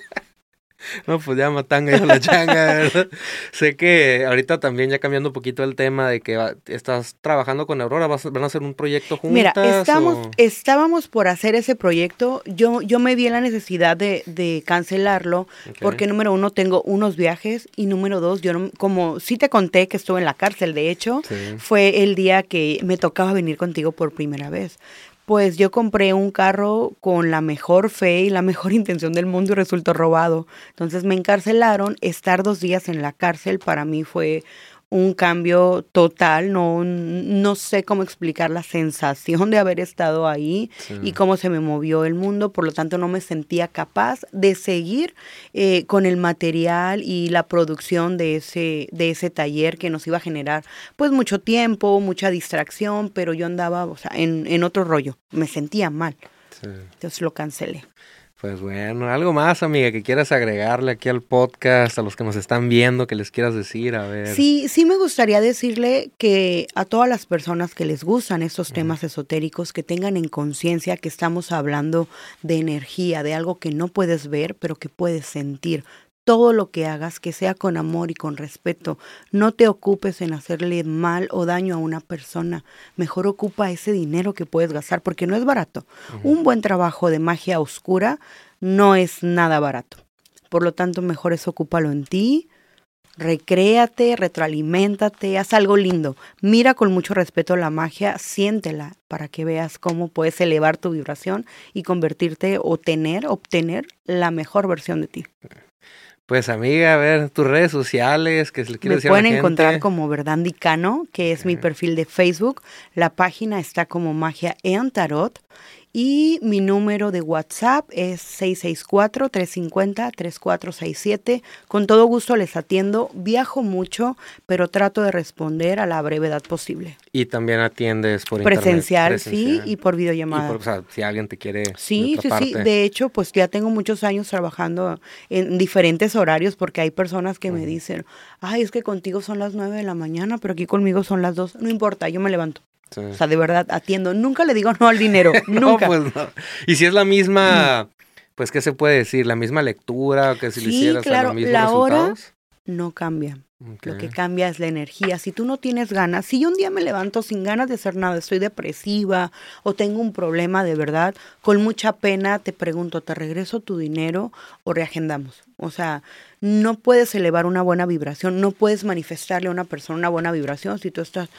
No, pues ya matanga y la changa, ¿verdad? sé que ahorita también ya cambiando un poquito el tema de que estás trabajando con Aurora, ¿vas, ¿van a hacer un proyecto juntas? Mira, estamos, estábamos por hacer ese proyecto, yo, yo me vi la necesidad de, de cancelarlo, porque número uno, tengo unos viajes, y número dos, yo no, como sí te conté que estuve en la cárcel, de hecho, fue el día que me tocaba venir contigo por primera vez pues yo compré un carro con la mejor fe y la mejor intención del mundo y resultó robado. Entonces me encarcelaron. Estar dos días en la cárcel para mí fue un cambio total, no, no sé cómo explicar la sensación de haber estado ahí y cómo se me movió el mundo, por lo tanto no me sentía capaz de seguir eh, con el material y la producción de ese, de ese taller que nos iba a generar pues mucho tiempo, mucha distracción, pero yo andaba o sea, en, en otro rollo, me sentía mal, entonces lo cancelé. Pues bueno, algo más, amiga, que quieras agregarle aquí al podcast, a los que nos están viendo, que les quieras decir, a ver. Sí, sí me gustaría decirle que a todas las personas que les gustan estos temas esotéricos, que tengan en conciencia que estamos hablando de energía, de algo que no puedes ver, pero que puedes sentir todo lo que hagas que sea con amor y con respeto. No te ocupes en hacerle mal o daño a una persona. Mejor ocupa ese dinero que puedes gastar porque no es barato. Un buen trabajo de magia oscura no es nada barato. Por lo tanto, mejor es ocúpalo en ti. Recréate, retroaliméntate, haz algo lindo. Mira con mucho respeto la magia, siéntela para que veas cómo puedes elevar tu vibración y convertirte o tener, obtener la mejor versión de ti. Pues amiga, a ver, tus redes sociales, que se le quiere Me pueden encontrar como Verdandicano, que es mi perfil de Facebook. La página está como Magia en Tarot. Y mi número de WhatsApp es 664-350-3467. Con todo gusto les atiendo. Viajo mucho, pero trato de responder a la brevedad posible. Y también atiendes por Presencial, internet. Presencial, sí, y por videollamada. o sea, si alguien te quiere. Sí, sí, sí. De hecho, pues ya tengo muchos años trabajando en diferentes horarios porque hay personas que me dicen, ay, es que contigo son las 9 de la mañana, pero aquí conmigo son las 2. No importa, yo me levanto. O sea, de verdad, atiendo. Nunca le digo no al dinero. Nunca. pues no. Y si es la misma, pues, ¿qué se puede decir? ¿La misma lectura que si sí, le hicieras claro, a los mismos la hora no cambia. Lo que cambia es la energía. Si tú no tienes ganas, si yo un día me levanto sin ganas de hacer nada, estoy depresiva o tengo un problema de verdad, con mucha pena te pregunto, ¿te regreso tu dinero o reagendamos? O sea, no puedes elevar una buena vibración, no puedes manifestarle a una persona una buena vibración si tú estás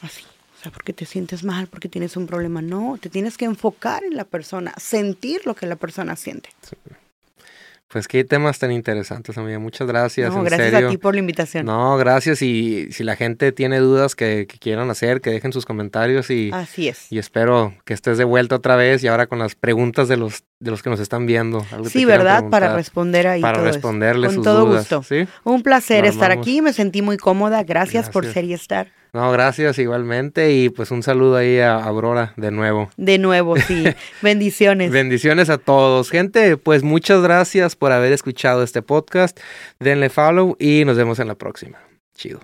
así. Sea, porque te sientes mal, porque tienes un problema. No, te tienes que enfocar en la persona, sentir lo que la persona siente. Sí. Pues qué temas tan interesantes, amiga. Muchas gracias. No, en gracias serio. a ti por la invitación. No, gracias. Y si la gente tiene dudas que, que quieran hacer, que dejen sus comentarios y, Así es. y espero que estés de vuelta otra vez y ahora con las preguntas de los de los que nos están viendo. Algo Sí, ¿verdad? Para responder ahí. Para todo eso. responderle Con sus todo dudas. gusto. ¿sí? Un placer Nos estar vamos. aquí, me sentí muy cómoda. Gracias, por Gracias. ser y estar. No, gracias igualmente y pues un saludo ahí a Aurora de nuevo. De nuevo, sí. Bendiciones. Bendiciones a todos. Gente, pues muchas gracias por haber escuchado este podcast. Denle follow y nos vemos en la próxima. Chido.